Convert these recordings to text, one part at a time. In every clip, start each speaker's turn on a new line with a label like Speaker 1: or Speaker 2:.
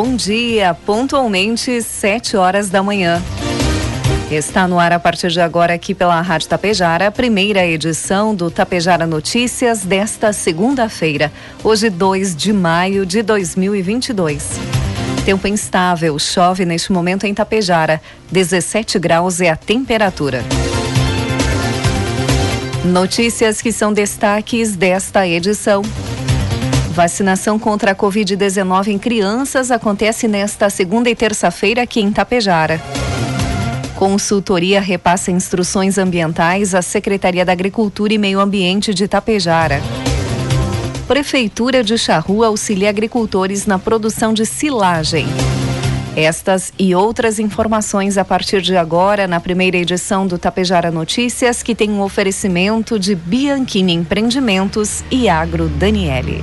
Speaker 1: Bom dia, pontualmente 7 horas da manhã. Está no ar a partir de agora aqui pela Rádio Tapejara, a primeira edição do Tapejara Notícias desta segunda-feira, hoje 2 de maio de 2022. Tempo instável, chove neste momento em Tapejara, 17 graus é a temperatura. Notícias que são destaques desta edição. Vacinação contra a Covid-19 em crianças acontece nesta segunda e terça-feira aqui em Tapejara. Consultoria repassa instruções ambientais à Secretaria da Agricultura e Meio Ambiente de Tapejara. Prefeitura de Charrua auxilia agricultores na produção de silagem. Estas e outras informações a partir de agora na primeira edição do Tapejara Notícias, que tem um oferecimento de Bianchini Empreendimentos e Agro Daniele.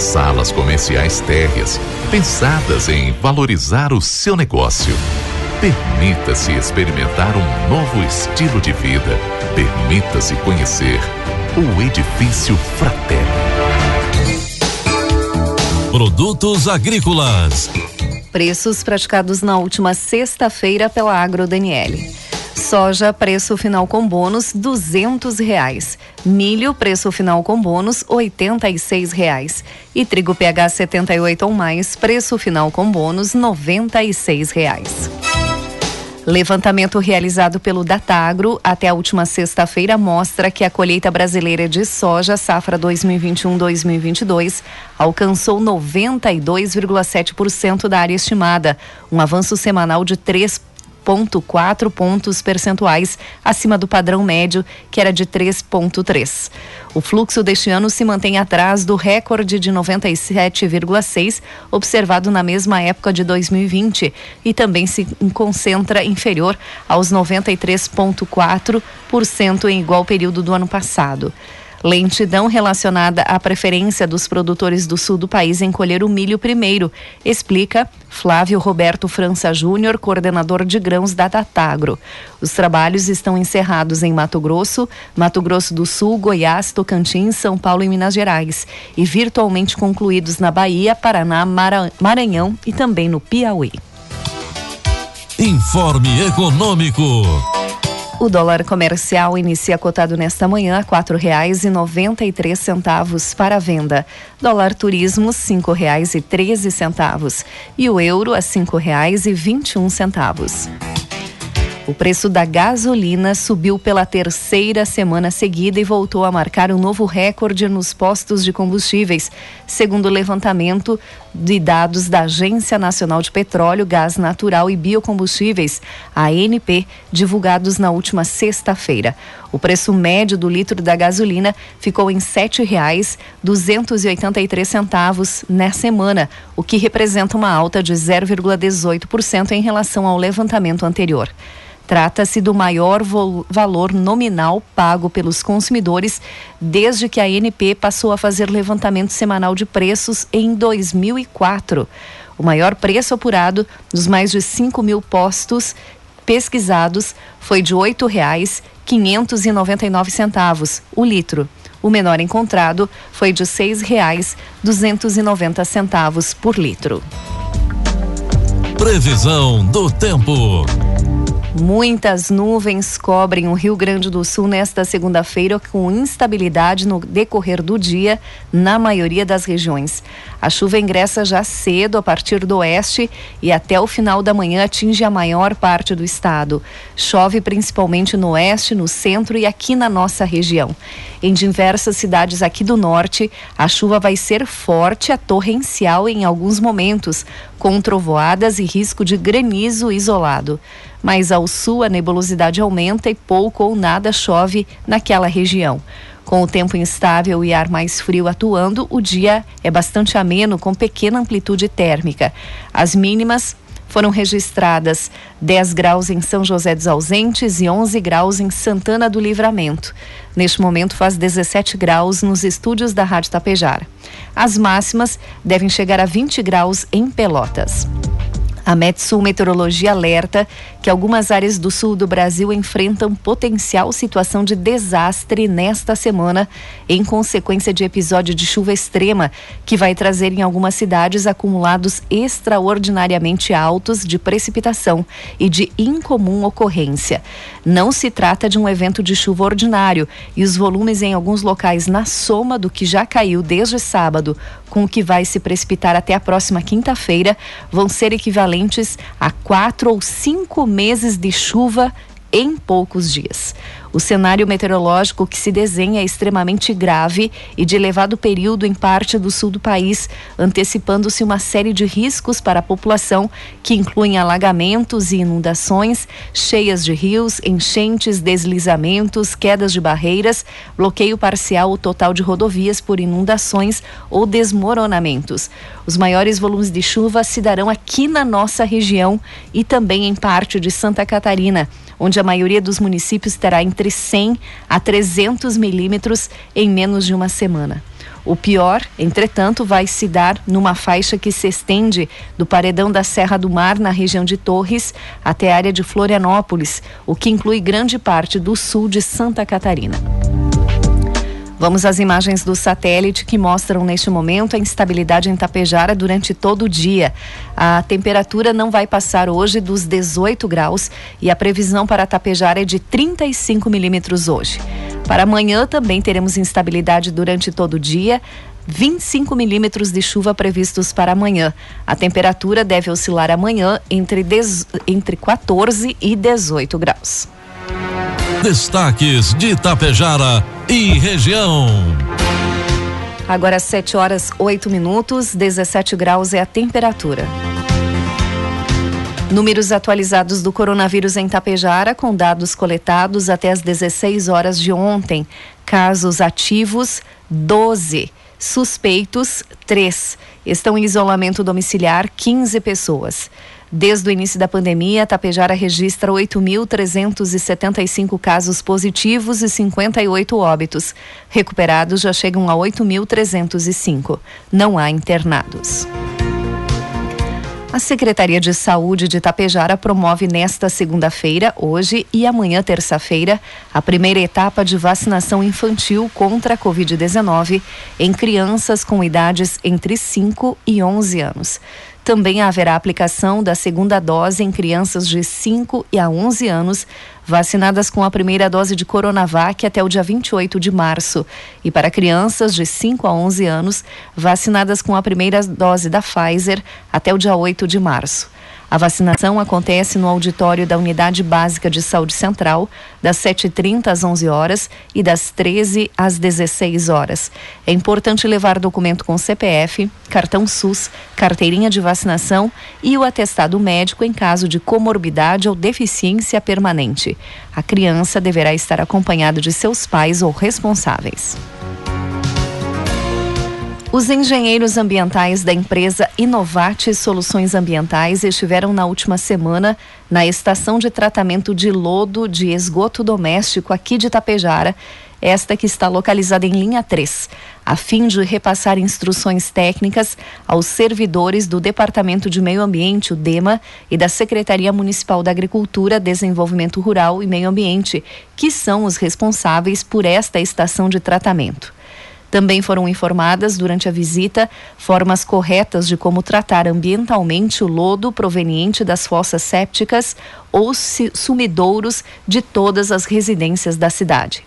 Speaker 2: Salas comerciais térreas, pensadas em valorizar o seu negócio. Permita-se experimentar um novo estilo de vida. Permita-se conhecer o Edifício Fraterno.
Speaker 3: Produtos agrícolas.
Speaker 1: Preços praticados na última sexta-feira pela Agro Daniele. Soja, preço final com bônus, duzentos reais. Milho, preço final com bônus, seis reais. E trigo PH 78 ou mais, preço final com bônus, seis reais. Levantamento realizado pelo Datagro até a última sexta-feira mostra que a colheita brasileira de soja safra 2021-2022 alcançou 92,7% da área estimada, um avanço semanal de 3 0,4 pontos percentuais acima do padrão médio, que era de 3,3. O fluxo deste ano se mantém atrás do recorde de 97,6 observado na mesma época de 2020 e também se concentra inferior aos 93,4% em igual período do ano passado. Lentidão relacionada à preferência dos produtores do sul do país em colher o milho primeiro, explica Flávio Roberto França Júnior, coordenador de grãos da Datagro. Os trabalhos estão encerrados em Mato Grosso, Mato Grosso do Sul, Goiás, Tocantins, São Paulo e Minas Gerais e virtualmente concluídos na Bahia, Paraná, Maranhão e também no Piauí.
Speaker 3: Informe Econômico.
Speaker 1: O dólar comercial inicia cotado nesta manhã a quatro reais e noventa e três centavos para venda. Dólar turismo cinco reais e treze centavos e o euro a cinco reais e vinte e um centavos. O preço da gasolina subiu pela terceira semana seguida e voltou a marcar um novo recorde nos postos de combustíveis, segundo o levantamento de dados da Agência Nacional de Petróleo, Gás Natural e Biocombustíveis, ANP, divulgados na última sexta-feira. O preço médio do litro da gasolina ficou em R$ 7,283 centavos na semana, o que representa uma alta de 0,18% em relação ao levantamento anterior. Trata-se do maior valor nominal pago pelos consumidores desde que a ANP passou a fazer levantamento semanal de preços em 2004. O maior preço apurado dos mais de 5 mil postos pesquisados foi de R$ 8,599 o litro. O menor encontrado foi de R$ 6,290 por litro.
Speaker 3: Previsão do tempo.
Speaker 1: Muitas nuvens cobrem o Rio Grande do Sul nesta segunda-feira, com instabilidade no decorrer do dia na maioria das regiões. A chuva ingressa já cedo a partir do oeste e até o final da manhã atinge a maior parte do estado. Chove principalmente no oeste, no centro e aqui na nossa região. Em diversas cidades aqui do norte, a chuva vai ser forte a torrencial em alguns momentos, com trovoadas e risco de granizo isolado mas ao sul a nebulosidade aumenta e pouco ou nada chove naquela região. Com o tempo instável e ar mais frio atuando, o dia é bastante ameno, com pequena amplitude térmica. As mínimas foram registradas 10 graus em São José dos Ausentes e 11 graus em Santana do Livramento. Neste momento faz 17 graus nos estúdios da Rádio Tapejara. As máximas devem chegar a 20 graus em Pelotas. A Metsul Meteorologia alerta que algumas áreas do sul do Brasil enfrentam potencial situação de desastre nesta semana, em consequência de episódio de chuva extrema, que vai trazer em algumas cidades acumulados extraordinariamente altos de precipitação e de incomum ocorrência. Não se trata de um evento de chuva ordinário e os volumes em alguns locais na soma do que já caiu desde sábado com o que vai se precipitar até a próxima quinta-feira vão ser equivalentes a quatro ou cinco meses de chuva em poucos dias. O cenário meteorológico que se desenha é extremamente grave e de elevado período em parte do sul do país, antecipando-se uma série de riscos para a população, que incluem alagamentos e inundações, cheias de rios, enchentes, deslizamentos, quedas de barreiras, bloqueio parcial ou total de rodovias por inundações ou desmoronamentos. Os maiores volumes de chuva se darão aqui na nossa região e também em parte de Santa Catarina onde a maioria dos municípios terá entre 100 a 300 milímetros em menos de uma semana. O pior, entretanto, vai se dar numa faixa que se estende do paredão da Serra do Mar, na região de Torres, até a área de Florianópolis, o que inclui grande parte do sul de Santa Catarina. Vamos às imagens do satélite que mostram neste momento a instabilidade em Tapejara durante todo o dia. A temperatura não vai passar hoje dos 18 graus e a previsão para Tapejara é de 35 milímetros hoje. Para amanhã também teremos instabilidade durante todo o dia. 25 milímetros de chuva previstos para amanhã. A temperatura deve oscilar amanhã entre, entre 14 e 18 graus.
Speaker 3: Destaques de Itapejara e região.
Speaker 1: Agora 7 horas 8 minutos, 17 graus é a temperatura. Números atualizados do coronavírus em Tapejara, com dados coletados até as 16 horas de ontem. Casos ativos, 12. Suspeitos, 3. Estão em isolamento domiciliar, 15 pessoas. Desde o início da pandemia, Tapejara registra 8.375 casos positivos e 58 óbitos. Recuperados já chegam a 8.305. Não há internados. A Secretaria de Saúde de Tapejara promove nesta segunda-feira, hoje e amanhã, terça-feira, a primeira etapa de vacinação infantil contra a Covid-19 em crianças com idades entre 5 e 11 anos. Também haverá aplicação da segunda dose em crianças de 5 a 11 anos, vacinadas com a primeira dose de Coronavac até o dia 28 de março. E para crianças de 5 a 11 anos, vacinadas com a primeira dose da Pfizer até o dia 8 de março. A vacinação acontece no auditório da Unidade Básica de Saúde Central, das 7h30 às 11 horas e das 13 às 16 horas. É importante levar documento com CPF, cartão SUS, carteirinha de vacinação e o atestado médico em caso de comorbidade ou deficiência permanente. A criança deverá estar acompanhada de seus pais ou responsáveis. Os engenheiros ambientais da empresa Inovate Soluções Ambientais estiveram na última semana na estação de tratamento de lodo de esgoto doméstico aqui de Tapejara, esta que está localizada em linha 3, a fim de repassar instruções técnicas aos servidores do Departamento de Meio Ambiente, o DEMA, e da Secretaria Municipal da Agricultura, Desenvolvimento Rural e Meio Ambiente, que são os responsáveis por esta estação de tratamento. Também foram informadas durante a visita formas corretas de como tratar ambientalmente o lodo proveniente das fossas sépticas ou sumidouros de todas as residências da cidade.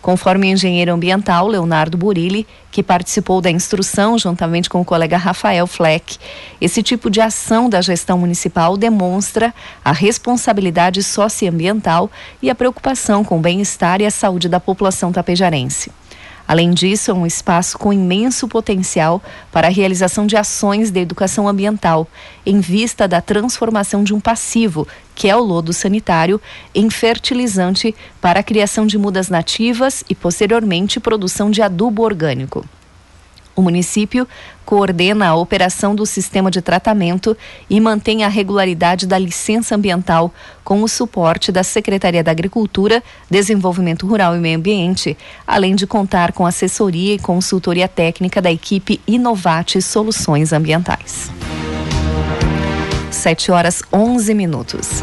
Speaker 1: Conforme o engenheiro ambiental Leonardo Burilli, que participou da instrução juntamente com o colega Rafael Fleck, esse tipo de ação da gestão municipal demonstra a responsabilidade socioambiental e a preocupação com o bem-estar e a saúde da população tapejarense. Além disso, é um espaço com imenso potencial para a realização de ações de educação ambiental, em vista da transformação de um passivo, que é o lodo sanitário, em fertilizante para a criação de mudas nativas e, posteriormente, produção de adubo orgânico. O município coordena a operação do sistema de tratamento e mantém a regularidade da licença ambiental com o suporte da Secretaria da Agricultura, Desenvolvimento Rural e Meio Ambiente, além de contar com assessoria e consultoria técnica da equipe Inovate Soluções Ambientais. 7 horas 11 minutos.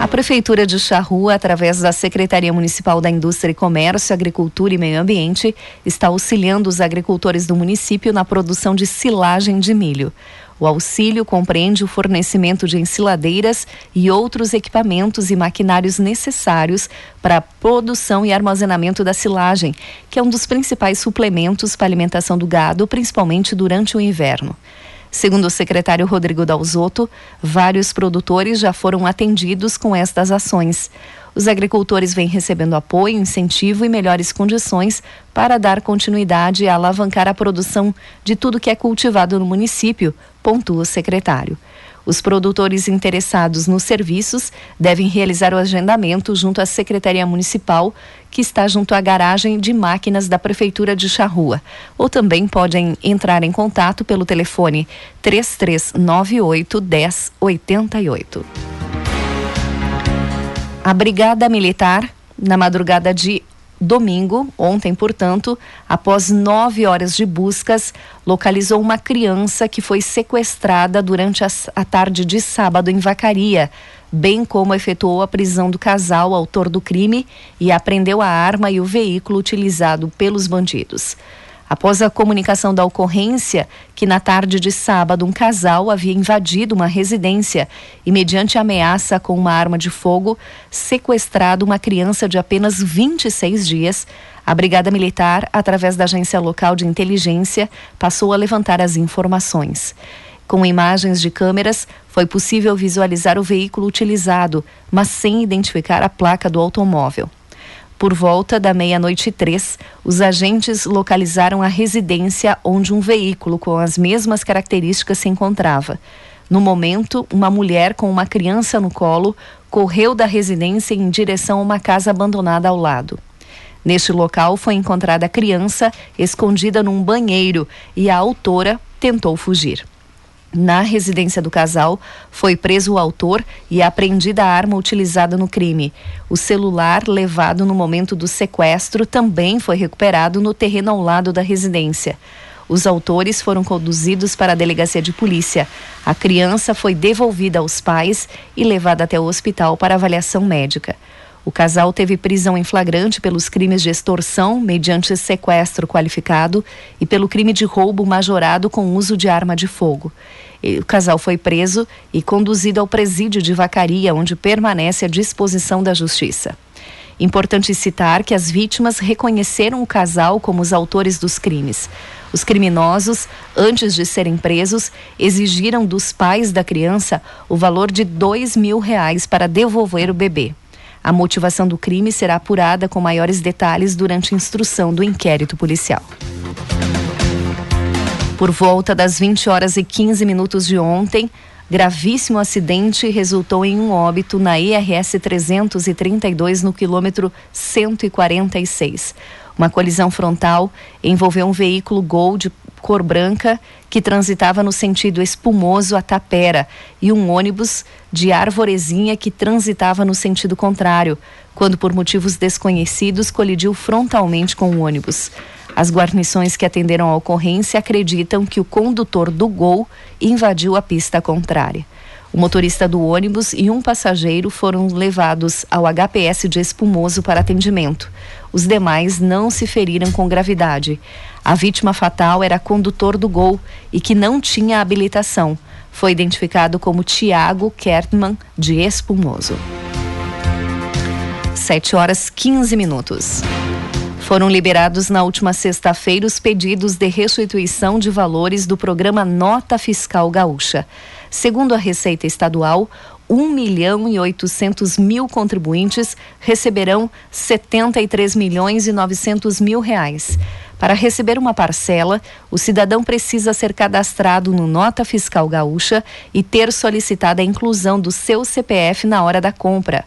Speaker 1: A Prefeitura de Charrua, através da Secretaria Municipal da Indústria e Comércio, Agricultura e Meio Ambiente, está auxiliando os agricultores do município na produção de silagem de milho. O auxílio compreende o fornecimento de ensiladeiras e outros equipamentos e maquinários necessários para a produção e armazenamento da silagem, que é um dos principais suplementos para a alimentação do gado, principalmente durante o inverno. Segundo o secretário Rodrigo Dalzotto, vários produtores já foram atendidos com estas ações. Os agricultores vêm recebendo apoio, incentivo e melhores condições para dar continuidade e alavancar a produção de tudo que é cultivado no município, pontua o secretário. Os produtores interessados nos serviços devem realizar o agendamento junto à Secretaria Municipal, que está junto à garagem de máquinas da Prefeitura de Charrua. Ou também podem entrar em contato pelo telefone 3398 1088. A Brigada Militar, na madrugada de domingo, ontem, portanto, após nove horas de buscas, localizou uma criança que foi sequestrada durante a, tarde de sábado em Vacaria, bem como efetuou a prisão do casal autor do crime e apreendeu a arma e o veículo utilizado pelos bandidos. Após a comunicação da ocorrência, que na tarde de sábado um casal havia invadido uma residência e, mediante ameaça com uma arma de fogo, sequestrado uma criança de apenas 26 dias, a Brigada Militar, através da Agência Local de Inteligência, passou a levantar as informações. Com imagens de câmeras, foi possível visualizar o veículo utilizado, mas sem identificar a placa do automóvel. Por volta da meia-noite e três, os agentes localizaram a residência onde um veículo com as mesmas características se encontrava. No momento, uma mulher com uma criança no colo correu da residência em direção a uma casa abandonada ao lado. Neste local foi encontrada a criança escondida num banheiro e a autora tentou fugir. Na residência do casal, foi preso o autor e apreendida a arma utilizada no crime. O celular levado no momento do sequestro também foi recuperado no terreno ao lado da residência. Os autores foram conduzidos para a delegacia de polícia. A criança foi devolvida aos pais e levada até o hospital para avaliação médica. O casal teve prisão em flagrante pelos crimes de extorsão mediante sequestro qualificado e pelo crime de roubo majorado com uso de arma de fogo. O casal foi preso e conduzido ao presídio de Vacaria, onde permanece à disposição da justiça. Importante citar que as vítimas reconheceram o casal como os autores dos crimes. Os criminosos, antes de serem presos, exigiram dos pais da criança o valor de dois mil reais para devolver o bebê. A motivação do crime será apurada com maiores detalhes durante a instrução do inquérito policial. Por volta das 20 horas e 15 minutos de ontem, gravíssimo acidente resultou em um óbito na IRS 332 no quilômetro 146. Uma colisão frontal envolveu um veículo Gol de cor branca que transitava no sentido espumoso a Tapera e um ônibus de Arvorezinha que transitava no sentido contrário, quando por motivos desconhecidos colidiu frontalmente com o ônibus. As guarnições que atenderam a ocorrência acreditam que o condutor do Gol invadiu a pista contrária. O motorista do ônibus e um passageiro foram levados ao HPS de Espumoso para atendimento. Os demais não se feriram com gravidade. A vítima fatal era condutor do Gol e que não tinha habilitação. Foi identificado como Tiago Kertman, de Espumoso. 7 horas 15 minutos. Foram liberados na última sexta-feira os pedidos de restituição de valores do programa Nota Fiscal Gaúcha. Segundo a Receita Estadual, 1 milhão e 800 mil contribuintes receberão 73 milhões e 900 mil reais. Para receber uma parcela, o cidadão precisa ser cadastrado no Nota Fiscal Gaúcha e ter solicitado a inclusão do seu CPF na hora da compra.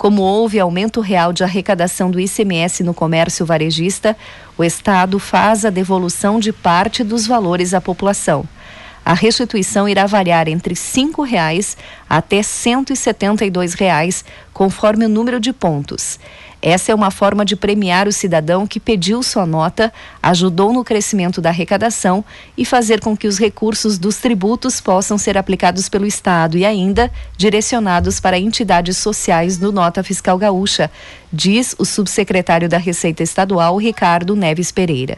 Speaker 1: Como houve aumento real de arrecadação do ICMS no comércio varejista, o Estado faz a devolução de parte dos valores à população. A restituição irá variar entre R$ 5,00 até R$ 172,00, conforme o número de pontos. Essa é uma forma de premiar o cidadão que pediu sua nota, ajudou no crescimento da arrecadação e fazer com que os recursos dos tributos possam ser aplicados pelo Estado e ainda direcionados para entidades sociais do Nota Fiscal Gaúcha, diz o subsecretário da Receita Estadual, Ricardo Neves Pereira.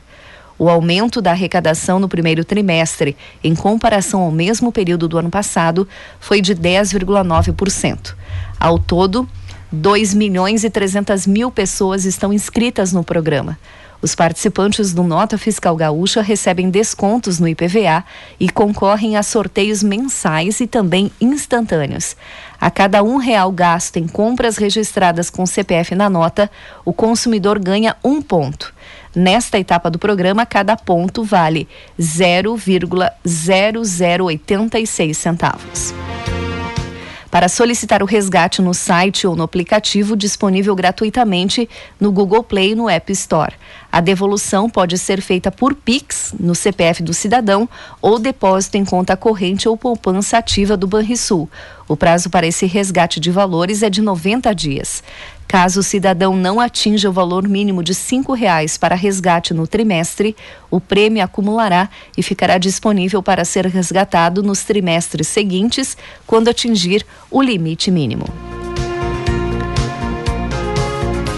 Speaker 1: O aumento da arrecadação no primeiro trimestre, em comparação ao mesmo período do ano passado, foi de 10,9%. Ao todo, 2 milhões e 300 mil pessoas estão inscritas no programa. Os participantes do Nota Fiscal Gaúcha recebem descontos no IPVA e concorrem a sorteios mensais e também instantâneos. A cada um real gasto em compras registradas com CPF na nota, o consumidor ganha um ponto. Nesta etapa do programa, cada ponto vale 0,0086 centavos. Para solicitar o resgate no site ou no aplicativo disponível gratuitamente no Google Play e no App Store. A devolução pode ser feita por Pix no CPF do cidadão ou depósito em conta corrente ou poupança ativa do Banrisul. O prazo para esse resgate de valores é de 90 dias. Caso o cidadão não atinja o valor mínimo de cinco reais para resgate no trimestre, o prêmio acumulará e ficará disponível para ser resgatado nos trimestres seguintes, quando atingir o limite mínimo.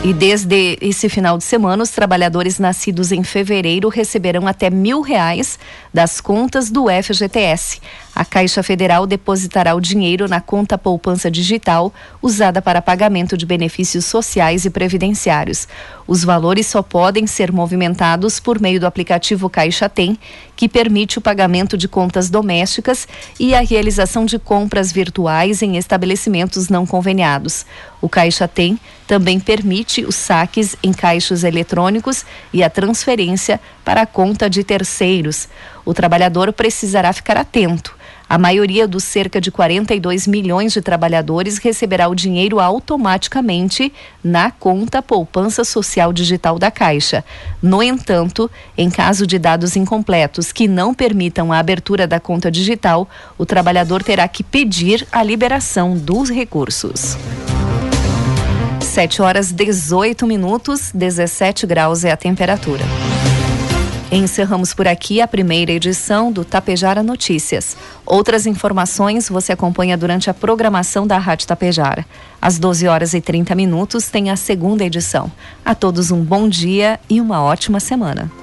Speaker 1: E desde esse final de semana, os trabalhadores nascidos em fevereiro receberão até mil reais das contas do FGTS. A Caixa Federal depositará o dinheiro na conta poupança digital usada para pagamento de benefícios sociais e previdenciários. Os valores só podem ser movimentados por meio do aplicativo Caixa Tem, que permite o pagamento de contas domésticas e a realização de compras virtuais em estabelecimentos não conveniados. O Caixa Tem também permite os saques em caixas eletrônicos e a transferência para a conta de terceiros. O trabalhador precisará ficar atento a maioria dos cerca de 42 milhões de trabalhadores receberá o dinheiro automaticamente na conta Poupança Social Digital da Caixa. No entanto, em caso de dados incompletos que não permitam a abertura da conta digital, o trabalhador terá que pedir a liberação dos recursos. 7 horas 18 minutos, 17 graus é a temperatura. Encerramos por aqui a primeira edição do Tapejara Notícias. Outras informações você acompanha durante a programação da Rádio Tapejara. Às 12 horas e 30 minutos tem a segunda edição. A todos um bom dia e uma ótima semana.